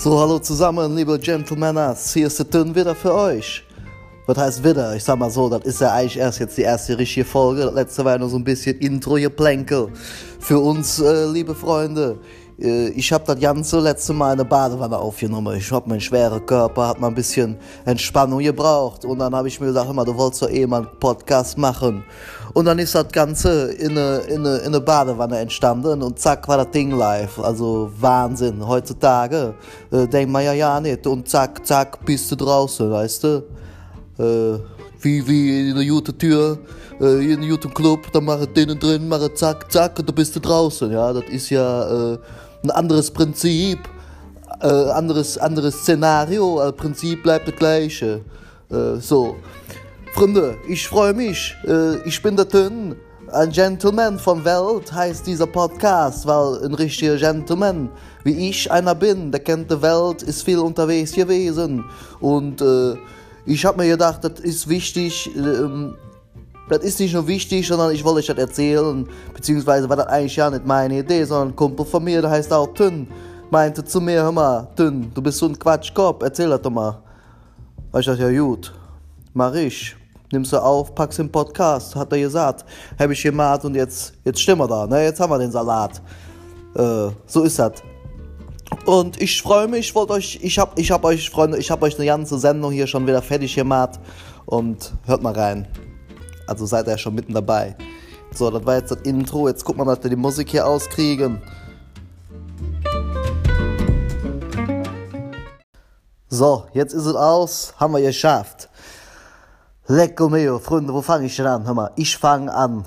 So, hallo zusammen, liebe Gentlemeners. Hier ist der Tön wieder für euch. Was heißt wieder? Ich sag mal so, das ist ja eigentlich erst jetzt die erste richtige Folge. Das letzte war ja nur so ein bisschen Intro-Geplänkel. Für uns, äh, liebe Freunde. Äh, ich habe das ganze letzte Mal in der Badewanne aufgenommen. Ich hab meinen schweren Körper, hat mal ein bisschen Entspannung gebraucht. Und dann habe ich mir hör mal, du wolltest doch eh mal einen Podcast machen. Und dann ist das Ganze in eine, in eine, in eine Badewanne entstanden und zack war das Ding live. Also Wahnsinn. Heutzutage äh, denkt man ja ja nicht. Und zack, zack, bist du draußen, weißt du? Äh, wie, wie in einer guten Tür, äh, in einem guten Club, da mache drinnen drin, mache zack, zack und du bist du draußen. Ja, das ist ja äh, ein anderes Prinzip, äh, anderes, anderes Szenario, das Prinzip bleibt das gleiche. Äh, so. Freunde, ich freue mich. Äh, ich bin der Tön. Ein Gentleman von Welt heißt dieser Podcast, weil ein richtiger Gentleman, wie ich einer bin, der kennt die Welt, ist viel unterwegs gewesen. Und äh, ich habe mir gedacht, das ist wichtig, ähm, das ist nicht nur wichtig, sondern ich wollte euch das erzählen, beziehungsweise war das eigentlich ja nicht meine Idee, sondern ein Kumpel von mir, der heißt auch Tün, meinte zu mir, hör mal, Tün, du bist so ein Quatschkopf, erzähl das doch mal. Ich dachte, ja gut, mach ich. Nimmst du auf, packst im Podcast, hat er gesagt. Hab ich gemacht und jetzt, jetzt stehen wir da, ne? Jetzt haben wir den Salat. Äh, so ist das. Und ich freue mich, wollte euch, ich hab, ich hab euch, Freunde, ich hab euch eine ganze Sendung hier schon wieder fertig gemacht. Und hört mal rein. Also seid ihr schon mitten dabei. So, das war jetzt das Intro. Jetzt gucken wir mal, dass wir die Musik hier auskriegen. So, jetzt ist es aus. Haben wir geschafft. Lecco mio, Freunde, wo fange ich denn an? Hör mal, ich fange an.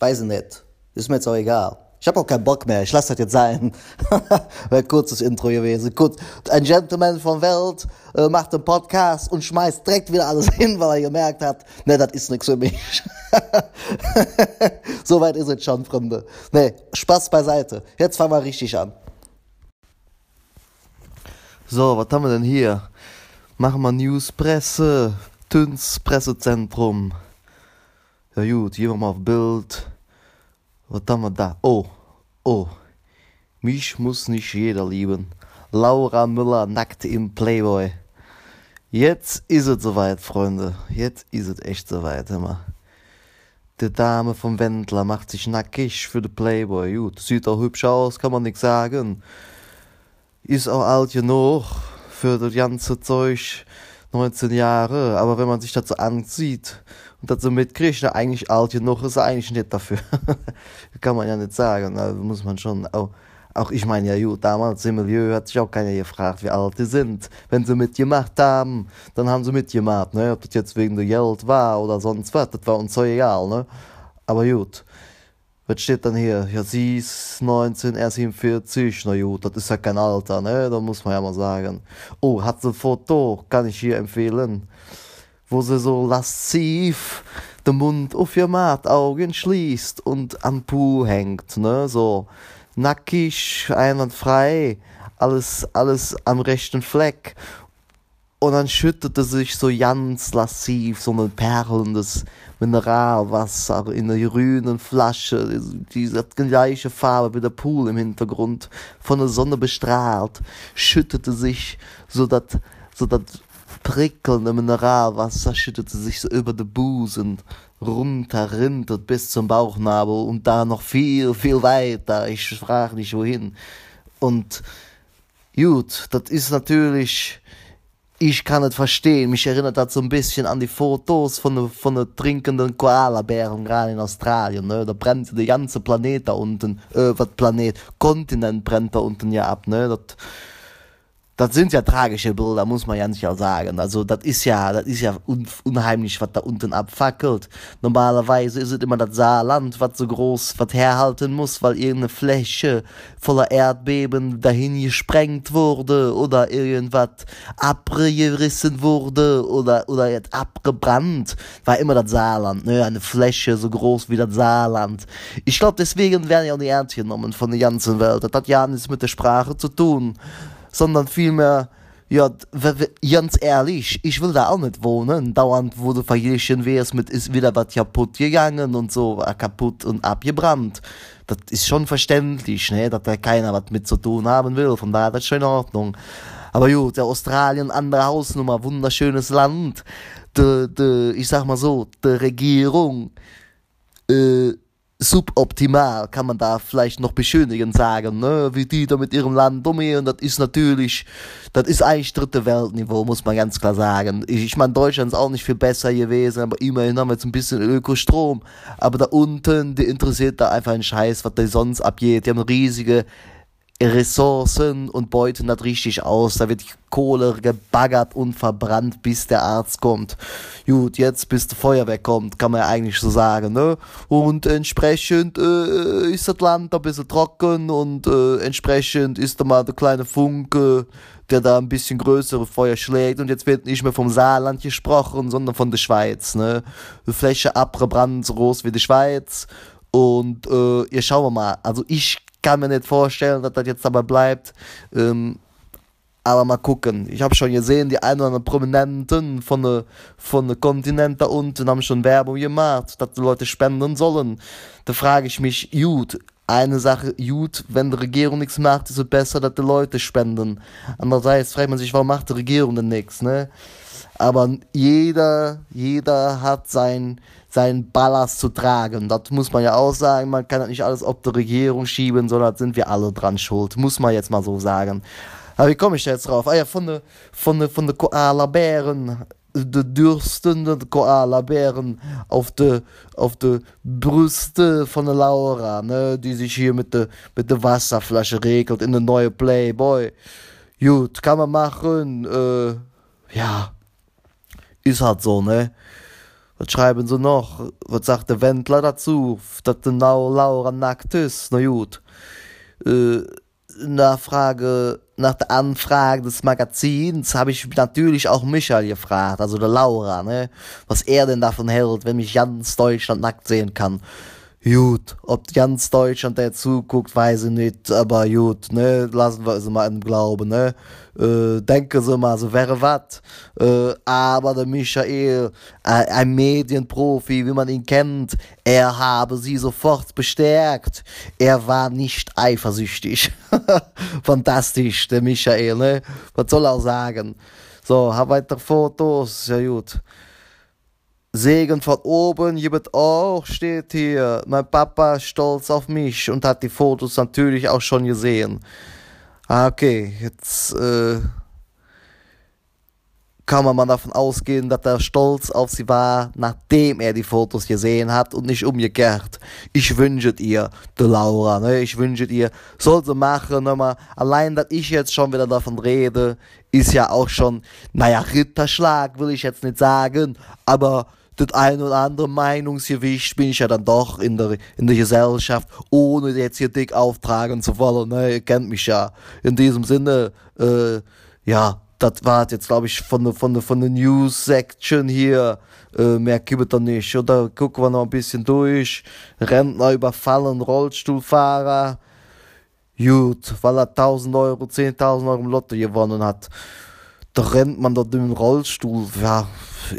Weiß ich nicht. Ist mir jetzt auch egal. Ich habe auch keinen Bock mehr. Ich lasse das jetzt sein. Wäre kurzes Intro gewesen. Kurz. Ein Gentleman von Welt äh, macht einen Podcast und schmeißt direkt wieder alles hin, weil er gemerkt hat, ne, das ist nichts für mich. Soweit ist es schon, Freunde. Ne, Spaß beiseite. Jetzt fangen wir richtig an. So, was haben wir denn hier? Machen wir Newspresse. Tüns Pressezentrum. Ja gut, gehen wir mal auf Bild. Was haben wir da? Oh, oh. Mich muss nicht jeder lieben. Laura Müller nackt im Playboy. Jetzt ist es soweit, Freunde. Jetzt ist es echt soweit, immer. Die Dame vom Wendler macht sich nackig für den Playboy. Gut, sieht auch hübsch aus, kann man nix sagen. Ist auch alt genug für das ganze Zeug. 19 Jahre, aber wenn man sich so ansieht und das so mitkriegt, na, eigentlich alt genug ist er eigentlich nicht dafür. Kann man ja nicht sagen, da muss man schon auch, auch ich meine ja gut, damals im Milieu hat sich auch keiner gefragt, wie alt die sind. Wenn sie mitgemacht haben, dann haben sie mitgemacht, ne? ob das jetzt wegen der Geld war oder sonst was, das war uns so egal, ne? aber gut. Was steht dann hier? Ja, sie ist 19, er 47. Na gut, das ist ja kein Alter, ne? Da muss man ja mal sagen. Oh, hat sie ein Foto, kann ich hier empfehlen. Wo sie so lasziv den Mund auf ihr Mat, Augen schließt und am Pool hängt, ne? So nackig, einwandfrei, alles, alles am rechten Fleck. Und dann schüttete sich so ganz lassiv so ein perlendes Mineralwasser in einer grünen Flasche, diese gleiche Farbe wie der Pool im Hintergrund, von der Sonne bestrahlt, schüttete sich so das so das prickelnde Mineralwasser schüttete sich so über den Busen runter, rintert bis zum Bauchnabel und da noch viel, viel weiter. Ich frage nicht wohin. Und gut, das ist natürlich ich kann es verstehen. Mich erinnert das so ein bisschen an die Fotos von von der trinkenden Koalabären gerade in Australien. Ne? Da brennt der ganze Planet da unten, äh, was Planet, Kontinent brennt da unten ja ab. Ne? Das, das sind ja tragische Bilder, muss man ja nicht auch sagen. Also das ist ja, das ist ja un unheimlich, was da unten abfackelt. Normalerweise ist es immer das Saarland, was so groß, was herhalten muss, weil irgendeine Fläche voller Erdbeben dahin gesprengt wurde oder irgendwas abgerissen wurde oder oder jetzt abgebrannt. War immer das Saarland, ne? Eine Fläche so groß wie das Saarland. Ich glaube, deswegen werden ja auch die Ernst genommen von der ganzen Welt. Das hat ja nichts mit der Sprache zu tun sondern vielmehr ja ganz ehrlich ich will da auch nicht wohnen. Dauernd wurde verjechen wie mit ist wieder was kaputt gegangen und so kaputt und abgebrannt. Das ist schon verständlich ne dass da keiner was mit zu tun haben will von daher das schon in ordnung. Aber gut der australien andere hausnummer wunderschönes land. De, de, ich sag mal so der regierung äh, suboptimal kann man da vielleicht noch beschönigen sagen ne? Wie die da mit ihrem land dominieren das ist natürlich das ist eigentlich dritte weltniveau muss man ganz klar sagen. Ich, ich meine deutschland ist auch nicht viel besser gewesen aber immerhin haben wir jetzt ein bisschen ökostrom. Aber da unten die interessiert da einfach ein scheiß was der sonst abgeht. Die haben riesige Ressourcen und beuten dat richtig aus, da wird Kohle gebaggert und verbrannt, bis der Arzt kommt. Gut, jetzt bis der Feuerwehr kommt, kann man ja eigentlich so sagen ne? Und entsprechend äh, ist das Land ein bisschen trocken und äh, entsprechend ist da mal der kleine Funke, der da ein bisschen größere Feuer schlägt. Und jetzt wird nicht mehr vom Saarland gesprochen, sondern von der Schweiz ne? Die Fläche abgebrannt so groß wie die Schweiz. Und äh, ihr schauen wir mal. Also ich kann mir nicht vorstellen, dass das jetzt dabei bleibt. Ähm, aber mal gucken. Ich habe schon gesehen, die ein oder anderen Prominenten von der, von der Kontinent da unten haben schon Werbung gemacht, dass die Leute spenden sollen. Da frage ich mich, gut, eine Sache, gut, wenn die Regierung nichts macht, ist es besser, dass die Leute spenden. Andererseits fragt man sich, warum macht die Regierung denn nichts, ne? Aber jeder, jeder hat sein, seinen Ballast zu tragen. Das muss man ja auch sagen. Man kann nicht alles auf die Regierung schieben, sondern sind wir alle dran schuld. Muss man jetzt mal so sagen. Aber wie komme ich jetzt drauf? Ah ja, von der, von der, von der Koala-Bären, de dürstende Koala-Bären auf de, auf de Brüste von der Laura, ne, die sich hier mit der, mit der Wasserflasche regelt in der neue Playboy. Gut, kann man machen, äh, ja, ist halt so, ne? Was schreiben sie noch? Was sagt der wendler dazu? Dat den na laura nackt ist? Na gut. Äh, nachfrage nach der anfrage des magazins habe ich natürlich auch michael gefragt also der laura ne? Was er denn davon hält wenn mich ganz deutschland nackt sehen kann gut ob ganz deutschland der zuguckt weiß ich nicht aber gut ne lassen wir es mal im glauben ne? Äh, denke so mal so wäre wat. Äh, aber der michael äh, ein medienprofi wie man ihn kennt er habe sie sofort bestärkt. Er war nicht eifersüchtig. Fantastisch der michael ne? Was soll er sagen? So hab weiter fotos ja gut Segen von oben jebet auch steht hier mein Papa stolz auf mich und hat die Fotos natürlich auch schon gesehen. Ah, okay, jetzt äh, kann man mal davon ausgehen, dass er stolz auf sie war, nachdem er die Fotos gesehen hat und nicht umgekehrt. Ich wünsche ihr, de Laura, ne? ich wünsche ihr, soll sie machen, mal. allein, dass ich jetzt schon wieder davon rede, ist ja auch schon, naja, Ritterschlag will ich jetzt nicht sagen, aber das ein oder andere Meinungsgewicht bin ich ja dann doch in der, in der Gesellschaft, ohne jetzt hier dick auftragen zu wollen. Ne? Ihr kennt mich ja. In diesem Sinne, äh, ja, das war jetzt, glaube ich, von der, von der, von der News-Section hier. Äh, mehr gibt es nicht. Oder gucken wir noch ein bisschen durch. Rentner überfallen, Rollstuhlfahrer. Gut, weil er 1000 Euro, 10.000 Euro im Lotto gewonnen hat. Da rennt man dort im Rollstuhl. Ja,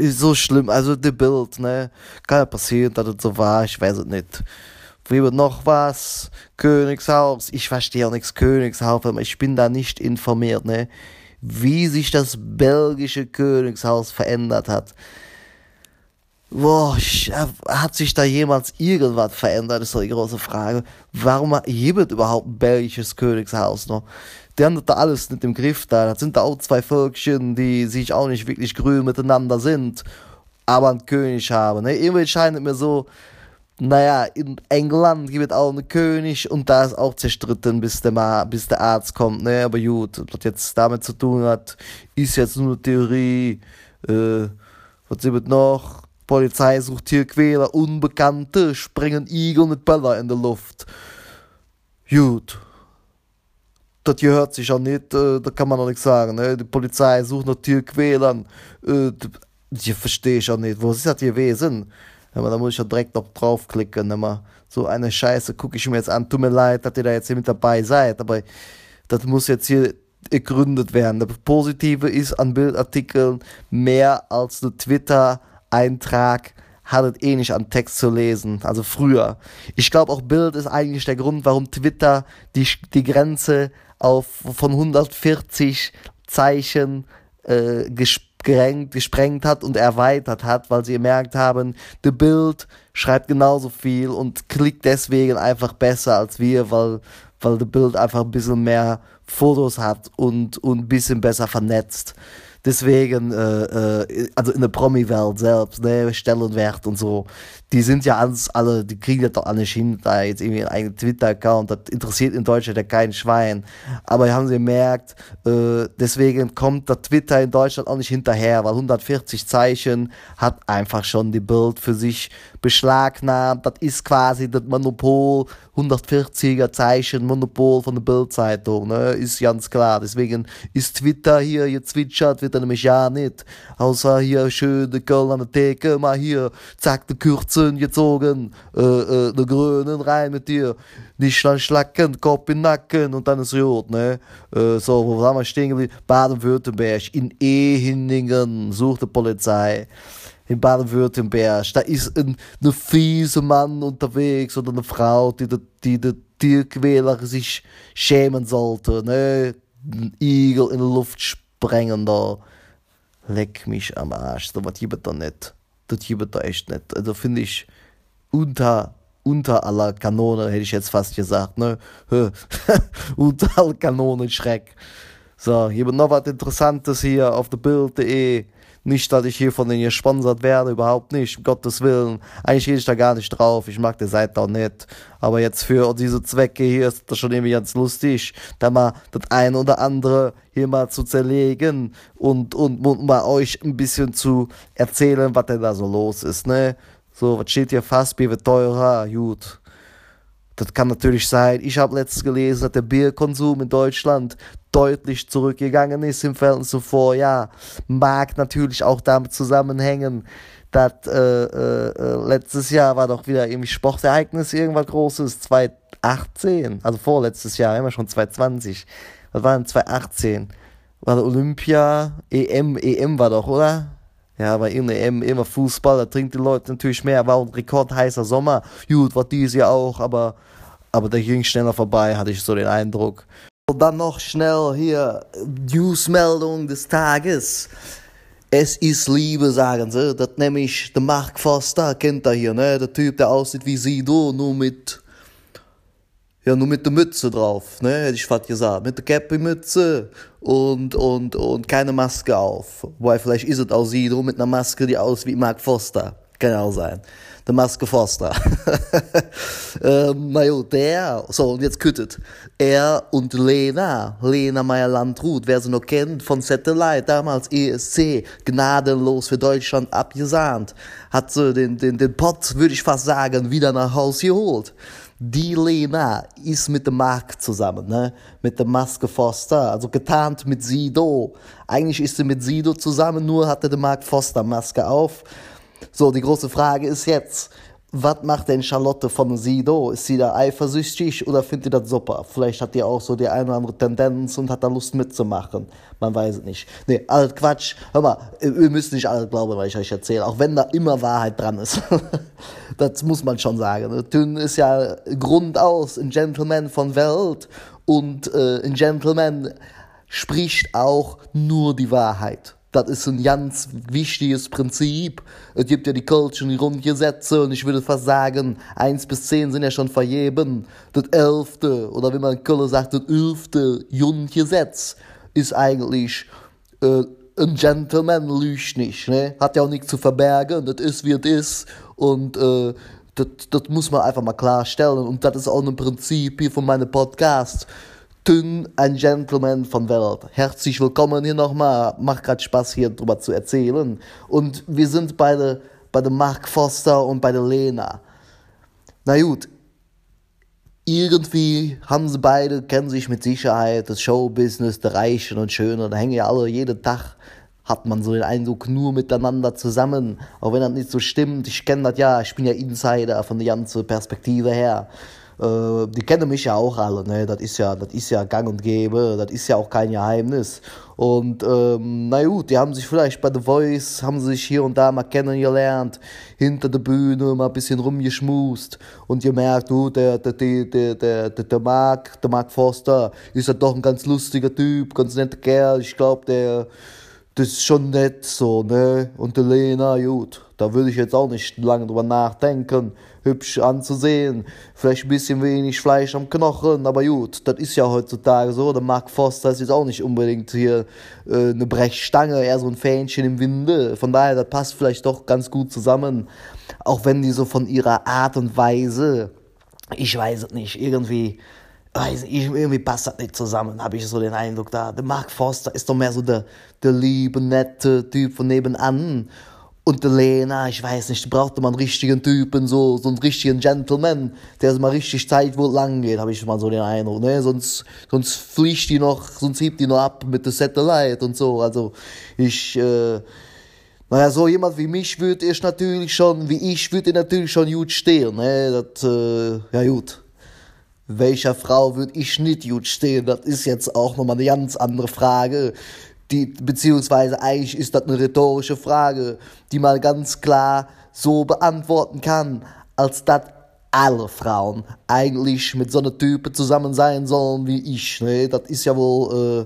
so schlimm also de bild ne? Kann ja passieren dat het so war ich weiß net wie wird noch was? Königshaus. Ich verstehe nichts königshaus aber ich bin da nicht informiert ne? Wie sich das belgische königshaus verändert hat wo hat sich da jemals irgendwas verändert ist so die große frage. Warum hebt überhaupt ein belgisches königshaus noch? Die haben da alles mit dem Griff da. Das sind da auch zwei Völkchen die sich auch nicht wirklich grün miteinander sind aber ein König haben ne? Immer scheint mir so naja in England gibt auch einen König und da ist auch zerstritten bis der mal bis der Arzt kommt ne? Aber gut was jetzt damit zu tun hat ist jetzt nur Theorie äh, was sie wird noch Polizei sucht Tierquäler unbekannte springen Igel mit Böller in der Luft. Gut. Dat je hört sich an net äh, da kann man noch nicht sagen ne? Die polizei sucht noch tierquälern äh, je versteh ich an net wo hat ihr wesen? Aber da muss ich ja direkt noch draufklicken immer so eine scheiße guck ich mir jetzt an. Tu mir leid dat ihr da jetzt hier mit dabei seid aber dat muss jetzt hier gegründet werden. Das Positive ist an Bildartikeln mehr als der Twitter-Eintrag hat es eh nicht an Text zu lesen, also früher. Ich glaube auch Bild ist eigentlich der Grund, warum Twitter die, die Grenze auf von 140 Zeichen äh, gesprengt, gesprengt hat und erweitert hat, weil sie gemerkt haben, The Bild schreibt genauso viel und klickt deswegen einfach besser als wir, weil, weil The Bild einfach ein bisschen mehr Fotos hat und, und ein bisschen besser vernetzt. Deswegen, äh, äh, also in der Promi-Welt selbst, ne, Stellenwert und so, die sind ja alles alle, die kriegen das doch alle nicht hin, da jetzt irgendwie einen eigenen Twitter-Account, das interessiert in Deutschland ja kein Schwein. Aber haben sie gemerkt, äh, deswegen kommt der Twitter in Deutschland auch nicht hinterher, weil 140 Zeichen hat einfach schon die Bild für sich beschlagnahmt. Das ist quasi das Monopol, 140er Zeichen, Monopol von der Bildzeitung, ne, ist ganz klar. Deswegen ist Twitter hier, ihr zwitschert, wird er nämlich ja nicht. Außer hier schön der Köln an der Theke, mal hier, zack, der Kürze Mützen gezogen, äh, äh, der Grünen rein mit dir, nicht dann schlacken, Kopf in Nacken und dann ist Rot, ne? Äh, so, wo waren wir stehen geblieben? Baden-Württemberg, in Ehiningen sucht die Polizei. In Baden-Württemberg, da ist ein, ein fieser Mann unterwegs oder eine Frau, die der, die der Tierquäler sich schämen sollte, ne? Ein Igel in die Luft sprengen da. Leck mich am Arsch, so was gibt da nicht das gibt da echt nicht. Also finde ich unter, unter aller Kanone, hätte ich jetzt fast gesagt, ne? unter aller Kanone Schreck. So, hier noch was Interessantes hier auf der. Nicht, dass ich hier von denen gesponsert werde, überhaupt nicht, um Gottes Willen. Eigentlich gehe ich da gar nicht drauf, ich mag die Seite auch nicht. Aber jetzt für diese Zwecke hier ist das schon irgendwie ganz lustig, da mal das eine oder andere hier mal zu zerlegen und, und, und mal euch ein bisschen zu erzählen, was denn da so los ist, ne? So, was steht hier fast, Bier wird teurer, gut. Das kann natürlich sein. Ich habe letztens gelesen, dass der Bierkonsum in Deutschland deutlich zurückgegangen ist im Verhältnis zu Vorjahr. Mag natürlich auch damit zusammenhängen, dass äh, äh, äh, letztes Jahr war doch wieder irgendwie Sportereignis, irgendwas Großes, 2018, also vorletztes Jahr, immer schon 2020. Was war denn 2018? War der Olympia, EM, EM war doch, oder? Ja, weil in EM immer Fußball, da trinkt die Leute natürlich mehr, war ein rekordheißer Sommer. Gut, war dieses Jahr auch, aber aber der ging schneller vorbei, hatte ich so den Eindruck. Und dann noch schnell hier Newsmeldung des Tages. Es ist Liebe, sagen sie. Das nämlich der Mark Foster, kennt er hier, ne? Der Typ, der aussieht wie Sido, nur mit, ja, nur mit der Mütze drauf, ne? Hätte ich fast gesagt. Mit der Cappy-Mütze und, und, und keine Maske auf. Wobei, vielleicht ist es auch Sido mit einer Maske, die aussieht wie Mark Foster. Kann auch sein der Maske Forster. ähm, na jo, der, so, und jetzt küttet. Er und Lena, Lena Meyer-Landrut, wer sie noch kennt, von Satellite, damals ESC, gnadenlos für Deutschland abgesahnt, hat sie den, den, den Pott, würde ich fast sagen, wieder nach Haus geholt. Die Lena ist mit dem Mark zusammen, ne? Mit der Maske Foster, also getarnt mit Sido. Eigentlich ist sie mit Sido zusammen, nur hatte der Mark Foster Maske auf. So, die große Frage ist jetzt, was macht denn Charlotte von Sido? Ist sie da eifersüchtig oder findet ihr das super? Vielleicht hat die auch so die eine oder andere Tendenz und hat da Lust mitzumachen. Man weiß es nicht. Nee, alles Quatsch. Hör mal, ihr müsst nicht alles glauben, was ich euch erzähle. Auch wenn da immer Wahrheit dran ist. das muss man schon sagen. Tün ist ja grundaus ein Gentleman von Welt und äh, ein Gentleman spricht auch nur die Wahrheit das ist ein ganz wichtiges Prinzip. Es gibt ja die Kölschen Grundgesetze und ich würde fast sagen, eins bis zehn sind ja schon vergeben. Das elfte, oder wie man in Köln sagt, das elfte Grundgesetz ist eigentlich äh, ein Gentleman lügt nicht. Ne? Hat ja auch nichts zu verbergen, das ist wie es ist. Und äh, das, das muss man einfach mal klarstellen. Und das ist auch ein Prinzip hier von meinem Podcast. Tün, ein Gentleman von Welt. Herzlich willkommen hier nochmal. Macht gerade Spaß hier drüber zu erzählen. Und wir sind beide bei der Mark Foster und bei der Lena. Na gut, irgendwie haben sie beide, kennen sich mit Sicherheit, das Showbusiness, der Reichen und Schönen, da hängen ja alle jeden Tag, hat man so den Eindruck, nur miteinander zusammen, auch wenn das nicht so stimmt, ich kenne das ja, ich bin ja Insider von der ganzen Perspektive her äh, die kennen mich ja auch alle, ne? Das ist ja, das ist ja gang und gäbe, das ist ja auch kein Geheimnis. Und ähm, na gut, die haben sich vielleicht bei The Voice, haben sich hier und da mal kennengelernt, hinter der Bühne mal ein bisschen rumgeschmust und gemerkt, du, der, der, der, der, der, der Mark, der Mark Forster, ist ja doch ein ganz lustiger Typ, ganz netter Kerl, ich glaube, der, das ist schon nett so, ne? Und der Lena, gut, da würde ich jetzt auch nicht lange drüber nachdenken hübsch anzusehen. Vielleicht ein bisschen wenig Fleisch am Knochen, aber gut, das ist ja heutzutage so. Der Mark Foster ist jetzt auch nicht unbedingt hier äh, eine Brechstange, eher so ein Fähnchen im Winde. Von daher, das passt vielleicht doch ganz gut zusammen. Auch wenn die so von ihrer Art und Weise, ich weiß es nicht, irgendwie weiß ich, irgendwie passt das nicht zusammen, habe ich so den Eindruck da. Der Mark Foster ist doch mehr so der, der liebe, nette Typ von nebenan. Und der Lena, ich weiß nicht, brauchte man einen richtigen Typen, so, so einen richtigen Gentleman, der mal richtig Zeit, wo lang geht, habe ich mal so den Eindruck, ne? Sonst, sonst fliegt die noch, sonst hebt die noch ab mit der Satellite und so. Also, ich, äh, naja, so jemand wie mich würde ich natürlich schon, wie ich würde natürlich schon gut stehen, ne? Das, äh, ja gut. Welcher Frau würde ich nicht gut stehen? Das ist jetzt auch nochmal eine ganz andere Frage die, beziehungsweise eigentlich ist das eine rhetorische Frage, die man ganz klar so beantworten kann, als dass alle Frauen eigentlich mit so einer Type zusammen sein sollen wie ich. Ne? Das ist ja wohl, äh,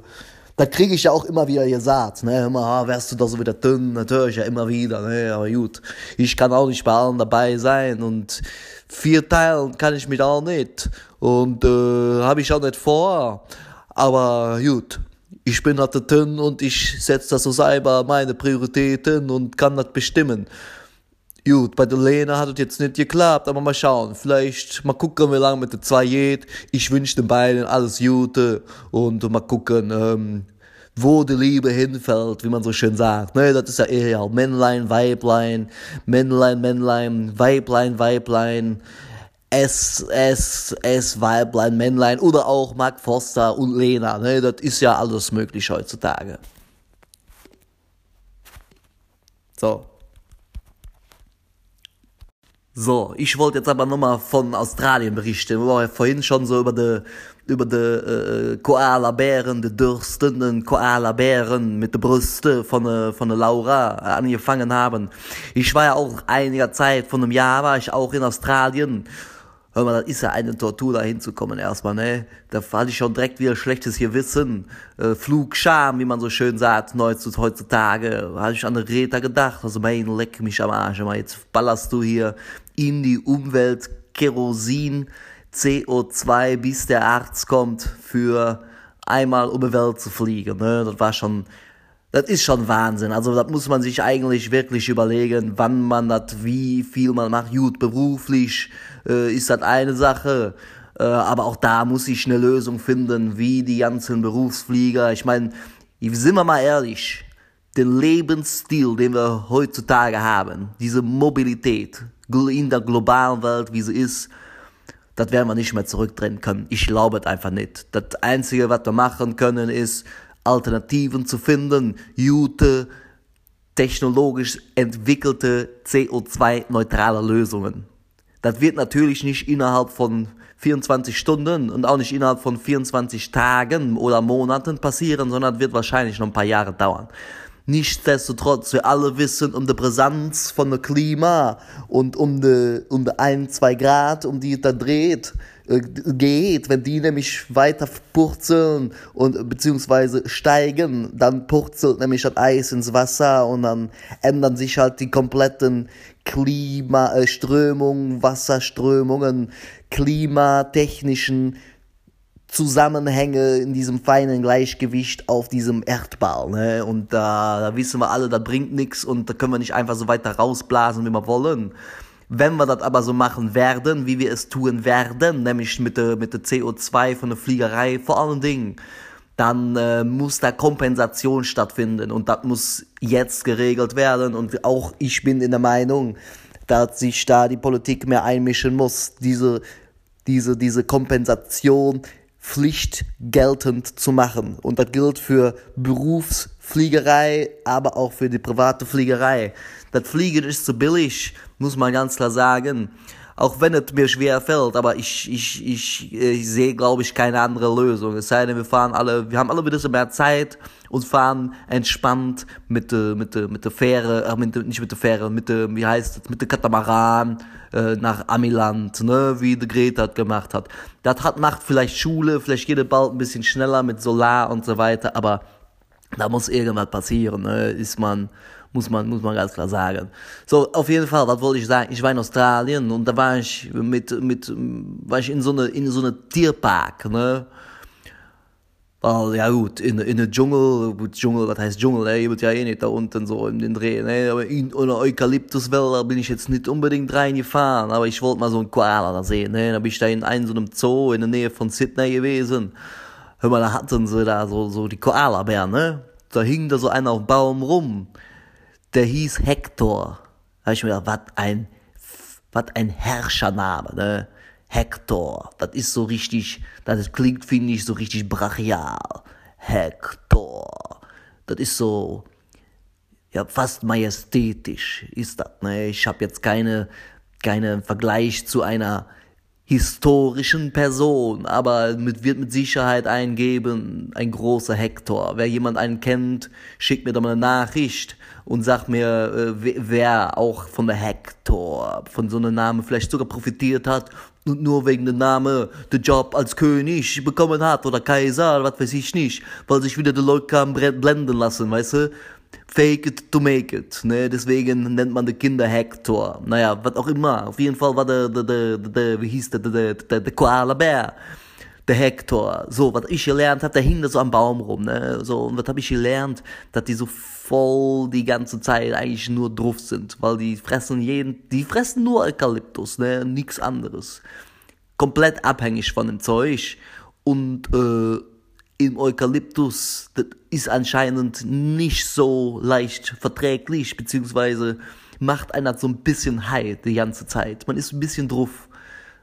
das kriege ich ja auch immer wieder gesagt. Ne? Immer, ah, wärst du da so wieder dünn, natürlich ja immer wieder. Ne? Aber gut, ich kann auch nicht bei allen dabei sein und vier teilen kann ich mich auch nicht. Und äh, habe ich auch nicht vor. Aber gut, ich bin drin und ich setze das so selber meine Prioritäten und kann das bestimmen. Gut, bei der Lena hat es jetzt nicht geklappt, aber mal schauen. Vielleicht mal gucken, wie lange mit der zwei geht. Ich wünsche den beiden alles Gute und mal gucken, ähm, wo die Liebe hinfällt, wie man so schön sagt. Ne, das ist ja eher Männlein, Weiblein, Männlein, Männlein, Weiblein, Weiblein. S, S, S, Weiblein, Männlein oder auch Mark Forster und Lena. Ne? Das ist ja alles möglich heutzutage. So. So, ich wollte jetzt aber nochmal von Australien berichten. Wir waren ja vorhin schon so über die, über die äh, Koala-Bären, die dürstenden Koala-Bären mit der Brüste von, äh, von der Laura angefangen haben. Ich war ja auch einiger Zeit, von einem Jahr war ich auch in Australien Hör mal, das ist ja eine Tortur, da hinzukommen erstmal, ne? Da hatte ich schon direkt wieder schlechtes Gewissen. Äh, Flugscham, wie man so schön sagt, heutzutage. Hatte ich an den Räter gedacht. Also, mein, leck mich am Arsch. Mal, jetzt ballerst du hier in die Umwelt Kerosin, CO2, bis der Arzt kommt, für einmal um die Welt zu fliegen, ne? Das war schon, das ist schon Wahnsinn. Also das muss man sich eigentlich wirklich überlegen, wann man das, wie viel man macht. Gut, beruflich äh, ist das eine Sache, äh, aber auch da muss ich eine Lösung finden, wie die ganzen Berufsflieger. Ich meine, sind wir mal ehrlich, den Lebensstil, den wir heutzutage haben, diese Mobilität in der globalen Welt, wie sie ist, das werden wir nicht mehr zurückdrehen können. Ich glaube es einfach nicht. Das Einzige, was wir machen können, ist, Alternativen zu finden, gute, technologisch entwickelte CO2-neutrale Lösungen. Das wird natürlich nicht innerhalb von 24 Stunden und auch nicht innerhalb von 24 Tagen oder Monaten passieren, sondern wird wahrscheinlich noch ein paar Jahre dauern. Nichtsdestotrotz, wir alle wissen um die Brisanz von dem Klima und um die, um die 1, 2 Grad, um die es da dreht, geht. Wenn die nämlich weiter purzeln und beziehungsweise steigen, dann purzelt nämlich das Eis ins Wasser und dann ändern sich halt die kompletten Klimaströmungen, äh, Wasserströmungen, klimatechnischen Zusammenhänge in diesem feinen Gleichgewicht auf diesem Erdball. Ne? Und da, da wissen wir alle, das bringt nichts und da können wir nicht einfach so weiter rausblasen, wie wir wollen. Wenn wir das aber so machen werden, wie wir es tun werden, nämlich mit der, mit der CO2 von der Fliegerei vor allen Dingen, dann äh, muss da Kompensation stattfinden und das muss jetzt geregelt werden und auch ich bin in der Meinung, dass sich da die Politik mehr einmischen muss, diese, diese, diese Kompensation Pflicht geltend zu machen. Und das gilt für Berufsfliegerei, aber auch für die private Fliegerei. Das Fliegen ist zu billig, muss man ganz klar sagen. auch wenn es mir schwer fällt, aber ich, ich, ich, ich sehe, glaube ich, keine andere Lösung. Es sei denn, wir fahren alle, wir haben alle ein bisschen mehr Zeit und fahren entspannt mit der, mit der, mit der Fähre, äh, mit nicht mit der Fähre, mit der, wie heißt es, mit der Katamaran, äh, nach Amiland, ne, wie die Greta das gemacht hat. Das hat, macht vielleicht Schule, vielleicht geht es bald ein bisschen schneller mit Solar und so weiter, aber da muss irgendwas passieren, ne, ist man, muss man, muss man ganz klar sagen. So, auf jeden Fall, was wollte ich sagen? Ich war in Australien und da war ich mit, mit, war ich in so eine, in so eine Tierpark, ne? Weil, ja gut, in, in der Dschungel, gut, Dschungel, was heißt Dschungel, ne? Ihr wird ja eh nicht da unten so in den Dreh, ne? Aber in einer Eukalyptuswälder bin ich jetzt nicht unbedingt reingefahren, aber ich wollte mal so einen Koala da sehen, ne? Da bin ich da in einem so einem Zoo in der Nähe von Sydney gewesen. Hör mal, da hatten sie da so, so die Koala-Bären, ne? Da hing da so einer auf dem Baum rum der hieß Hector. Da hab ich mir gedacht, was ein, was ein Herrschername, ne? Hector. Das ist so richtig, das klingt, finde ich, so richtig brachial. Hector. Das ist so, ja, fast majestätisch ist das, ne? Ich habe jetzt keine, keinen Vergleich zu einer historischen Person, aber mit, wird mit Sicherheit eingeben, ein großer Hector. Wer jemand einen kennt, schickt mir doch mal eine Nachricht und sagt mir, äh, wer auch von der Hector, von so einem Namen vielleicht sogar profitiert hat und nur wegen dem Namen den Job als König bekommen hat oder Kaiser, was weiß ich nicht, weil sich wieder die Leute kamen blenden lassen, weißt du? Fake it to make it, ne? Deswegen nennt man die Kinder Hector. Naja, was auch immer. Auf jeden Fall war der, der, der, der wie hieß der, der, der, der Koala Bär. Der Hector. So, was ich gelernt hab, der hing da so am Baum rum, ne? So, und was hab ich gelernt? Dass die so voll die ganze Zeit eigentlich nur drauf sind, weil die fressen jeden, die fressen nur Eukalyptus, ne? Nix anderes. Komplett abhängig von dem Zeug. Und, äh, im Eukalyptus, das ist anscheinend nicht so leicht verträglich, beziehungsweise macht einer so ein bisschen high die ganze Zeit. Man ist ein bisschen drauf,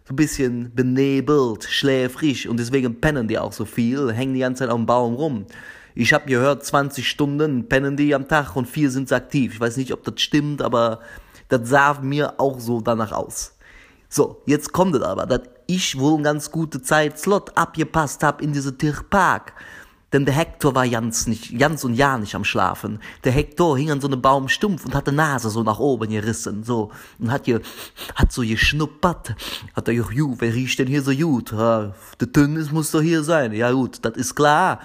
so ein bisschen benebelt, schläfrig und deswegen pennen die auch so viel, hängen die ganze Zeit dem Baum rum. Ich habe gehört, 20 Stunden pennen die am Tag und vier sind aktiv. Ich weiß nicht, ob das stimmt, aber das sah mir auch so danach aus. So, jetzt kommt es aber, dass ich wohl eine ganz gute Zeit Slot abgepasst hab in diese Tierpark. Denn der Hector war ganz nicht, ganz und ja nicht am Schlafen. Der Hector hing an so einem Baum stumpf und hatte Nase so nach oben gerissen, so. Und hat hier, hat so geschnuppert. Hat er gesagt, wer riecht denn hier so gut? Ja, der Tünnis muss doch hier sein. Ja gut, das ist klar.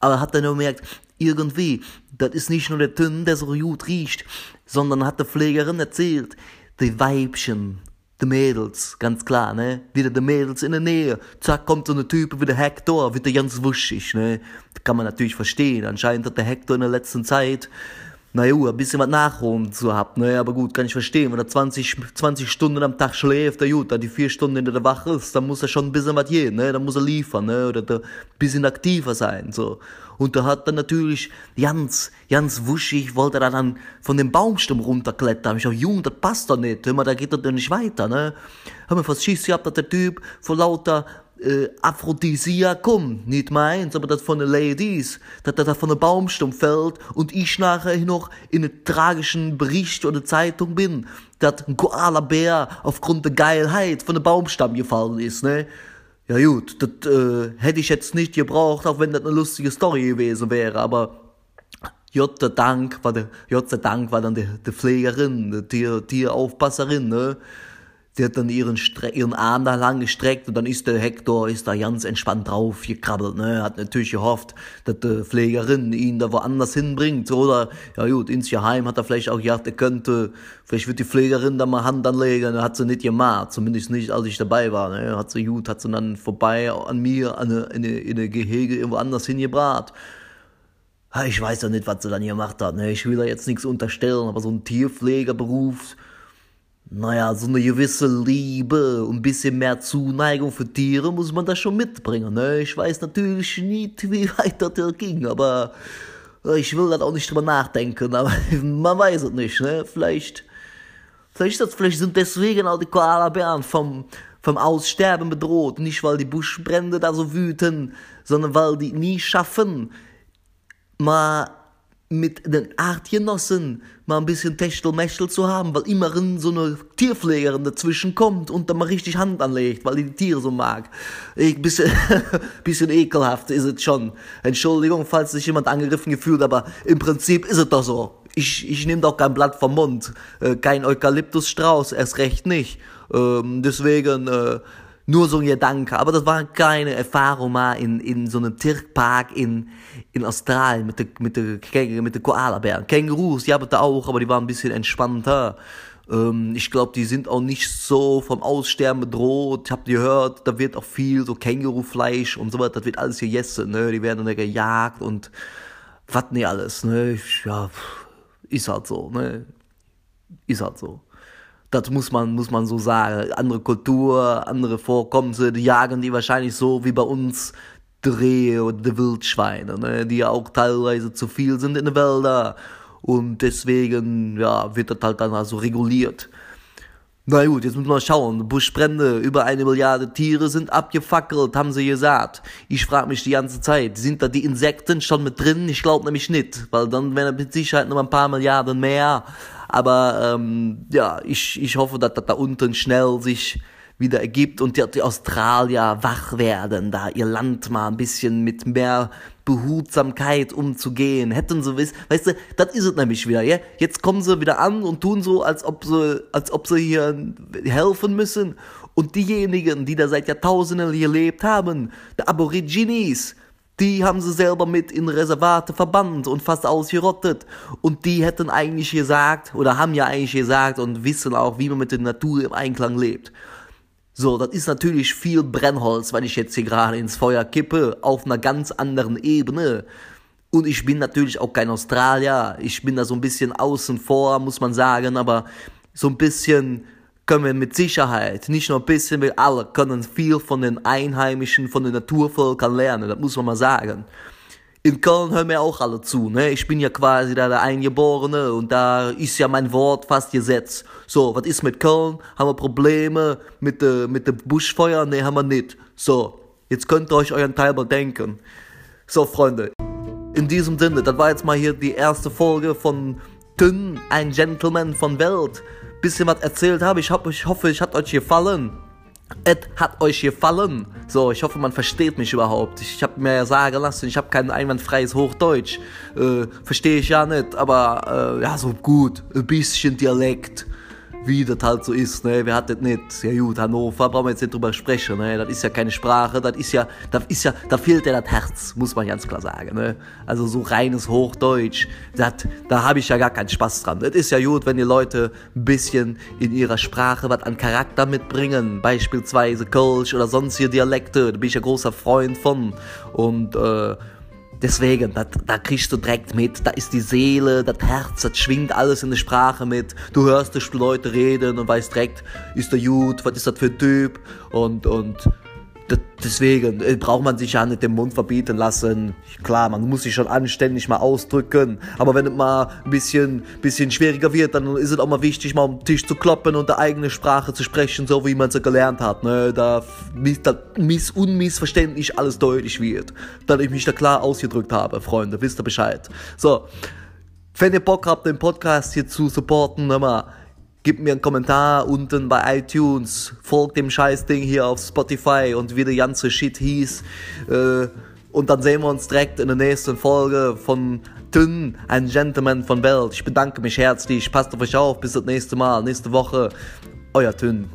Aber hat er nur gemerkt, irgendwie, das ist nicht nur der Tünn, der so gut riecht, sondern hat der Pflegerin erzählt, die Weibchen, die Mädels, ganz klar, ne? Wieder die Mädels in der Nähe. Zack, kommt so eine Typ wie der Hector, wird der ganz wuschig, ne? Das kann man natürlich verstehen. Anscheinend hat der Hector in der letzten Zeit, naja, ein bisschen was nachholen zu haben, ne? Aber gut, kann ich verstehen. Wenn er 20, 20 Stunden am Tag schläft, der gut, da die vier Stunden in der Wache ist, dann muss er schon ein bisschen was gehen, ne? Dann muss er liefern, ne? Oder ein bisschen aktiver sein, so. Und da hat dann natürlich ganz, ganz wuschig, wollte er dann von dem Baumstamm runterklettern. Ich hab, Jung, das passt doch nicht. Hör mal, da geht das doch nicht weiter, ne? Hab mir fast Schiss gehabt, dass der Typ vor lauter äh, Aphrodisiakum, nicht meins, aber das von den Ladies, dass er da von dem Baumstamm fällt und ich nachher noch in einem tragischen Bericht oder Zeitung bin, dass ein Koala-Bär aufgrund der Geilheit von dem Baumstamm gefallen ist, ne? Ja gut, das äh, hätte ich jetzt nicht gebraucht, auch wenn das eine lustige Story gewesen wäre, aber Gott sei Dank war der, Gott sei Dank war dann die, Pflegerin, die Tier, Tieraufpasserin, ne? Sie hat dann ihren, Stre ihren Arm da lang gestreckt und dann ist der Hector, ist da ganz entspannt drauf gekrabbelt, ne? Hat natürlich gehofft, dass die Pflegerin ihn da woanders hinbringt, oder? Ja gut, ins Geheim hat er vielleicht auch gedacht, er könnte, vielleicht wird die Pflegerin da mal Hand anlegen, hat sie nicht gemacht, zumindest nicht, als ich dabei war, ne? Hat sie gut, hat sie dann vorbei an mir, an in eine, in eine Gehege irgendwo anders hingebracht. Ich weiß ja nicht, was sie dann gemacht hat, ne? Ich will da jetzt nichts unterstellen, aber so ein Tierpflegerberuf, naja, so eine gewisse Liebe und ein bisschen mehr Zuneigung für Tiere muss man da schon mitbringen. Ne? Ich weiß natürlich nicht, wie weit das ging, aber ich will da auch nicht drüber nachdenken, aber man weiß es nicht. Ne? Vielleicht, vielleicht, das, vielleicht sind deswegen auch die Koala-Bären vom, vom Aussterben bedroht. Nicht, weil die Buschbrände da so wüten, sondern weil die nie schaffen, mal mit den Artgenossen mal ein bisschen Techtelmechtel zu haben, weil immerhin so eine Tierpflegerin dazwischen kommt und dann mal richtig Hand anlegt, weil die, die Tiere so mag. Ich, bisschen, bisschen ekelhaft ist es schon. Entschuldigung, falls sich jemand angegriffen gefühlt, aber im Prinzip ist es doch so. Ich, ich nehme doch kein Blatt vom Mund, äh, kein Eukalyptusstrauß, erst recht nicht. Ähm, deswegen, äh, nur so ein Gedanke. Aber das war keine Erfahrung mal in, in so einem Tierpark in, in Australien mit den mit der, mit der Koalabären. Kängurus, die haben da auch, aber die waren ein bisschen entspannter. Ähm, ich glaube, die sind auch nicht so vom Aussterben bedroht. Ich habe gehört, da wird auch viel so Kängurufleisch und so weiter, das wird alles gegessen, ne? Die werden dann gejagt und was nicht alles, ne? Ja, ist halt so, ne? Ist halt so das muss man, muss man so sagen. Andere Kultur, andere Vorkommnisse, die jagen die wahrscheinlich so wie bei uns die Rehe oder die Wildschweine, ne? die ja auch teilweise zu viel sind in den Wäldern. Und deswegen, ja, wird das halt dann also reguliert. Na gut, jetzt müssen wir schauen. Buschbrände, über eine Milliarde Tiere sind abgefackelt, haben sie gesagt. Ich frage mich die ganze Zeit, sind da die Insekten schon mit drin? Ich glaube nämlich nicht, weil dann wären mit Sicherheit noch ein paar Milliarden mehr. Aber ähm, ja, ich, ich hoffe, dass das da unten schnell sich wieder ergibt und die, Australier wach werden, da ihr Land mal ein bisschen mit mehr Behutsamkeit umzugehen. Hätten sie wissen, weißt du, das ist es nämlich wieder, ja? Jetzt kommen sie wieder an und tun so, als ob sie, als ob sie hier helfen müssen. Und diejenigen, die da seit Jahrtausenden gelebt haben, die Aborigines, die haben sie selber mit in Reservate verbannt und fast ausgerottet. Und die hätten eigentlich gesagt, oder haben ja eigentlich gesagt und wissen auch, wie man mit der Natur im Einklang lebt. So, das ist natürlich viel Brennholz, weil ich jetzt hier gerade ins Feuer kippe, auf einer ganz anderen Ebene. Und ich bin natürlich auch kein Australier. Ich bin da so ein bisschen außen vor, muss man sagen, aber so ein bisschen können wir mit Sicherheit, nicht nur ein bisschen, wir alle können viel von den Einheimischen, von den Naturvölkern lernen, das muss man mal sagen. In Köln hören mir auch alle zu, ne? Ich bin ja quasi da der Eingeborene und da ist ja mein Wort fast gesetzt. So, was ist mit Köln? Haben wir Probleme mit de, mit dem Buschfeuer? Ne, haben wir nicht. So, jetzt könnt ihr euch euren Teil bedenken. So, Freunde. In diesem Sinne, das war jetzt mal hier die erste Folge von Tünn, ein Gentleman von Welt bisschen was erzählt habe. Ich, hab, ich hoffe, es hat euch gefallen. Es hat euch gefallen. So, ich hoffe, man versteht mich überhaupt. Ich habe mir ja sagen lassen, ich habe kein einwandfreies Hochdeutsch. Äh, Verstehe ich ja nicht, aber äh, ja, so gut. Ein bisschen Dialekt wie das halt so ist, ne, wer hat das nicht? Ja gut, Hannover, brauchen wir jetzt nicht drüber sprechen, ne, das ist ja keine Sprache, das ist ja, das ist ja, da fehlt ja das Herz, muss man ganz klar sagen, ne, also so reines Hochdeutsch, das, da habe ich ja gar keinen Spaß dran. Das ist ja gut, wenn die Leute ein bisschen in ihrer Sprache was an Charakter mitbringen, beispielsweise Kölsch oder sonstige Dialekte, da bin ich ja großer Freund von und, äh, Deswegen, da, da kriegst du direkt mit, da ist die Seele, das Herz, das schwingt alles in der Sprache mit. Du hörst die Leute reden und weißt direkt, ist der gut, was ist das für ein Typ und, und deswegen äh, braucht man sich ja nicht den Mund verbieten lassen. Klar, man muss sich schon anständig mal ausdrücken. Aber wenn es mal ein bisschen, bisschen schwieriger wird, dann ist es auch mal wichtig, mal um den Tisch zu kloppen und der eigene Sprache zu sprechen, so wie man sie gelernt hat. Ne? Da, da miss, unmissverständlich alles deutlich wird. Dass ich mich da klar ausgedrückt habe, Freunde. Wisst ihr Bescheid. So. Wenn ihr Bock habt, den Podcast hier zu supporten, immer Gib mir einen Kommentar unten bei iTunes, folgt dem Scheißding hier auf Spotify und wie der ganze Shit hieß. Äh, und dann sehen wir uns direkt in der nächsten Folge von Tünn, ein Gentleman von Welt. Ich bedanke mich herzlich, passt auf euch auf, bis das nächste Mal, nächste Woche. Euer Tünn.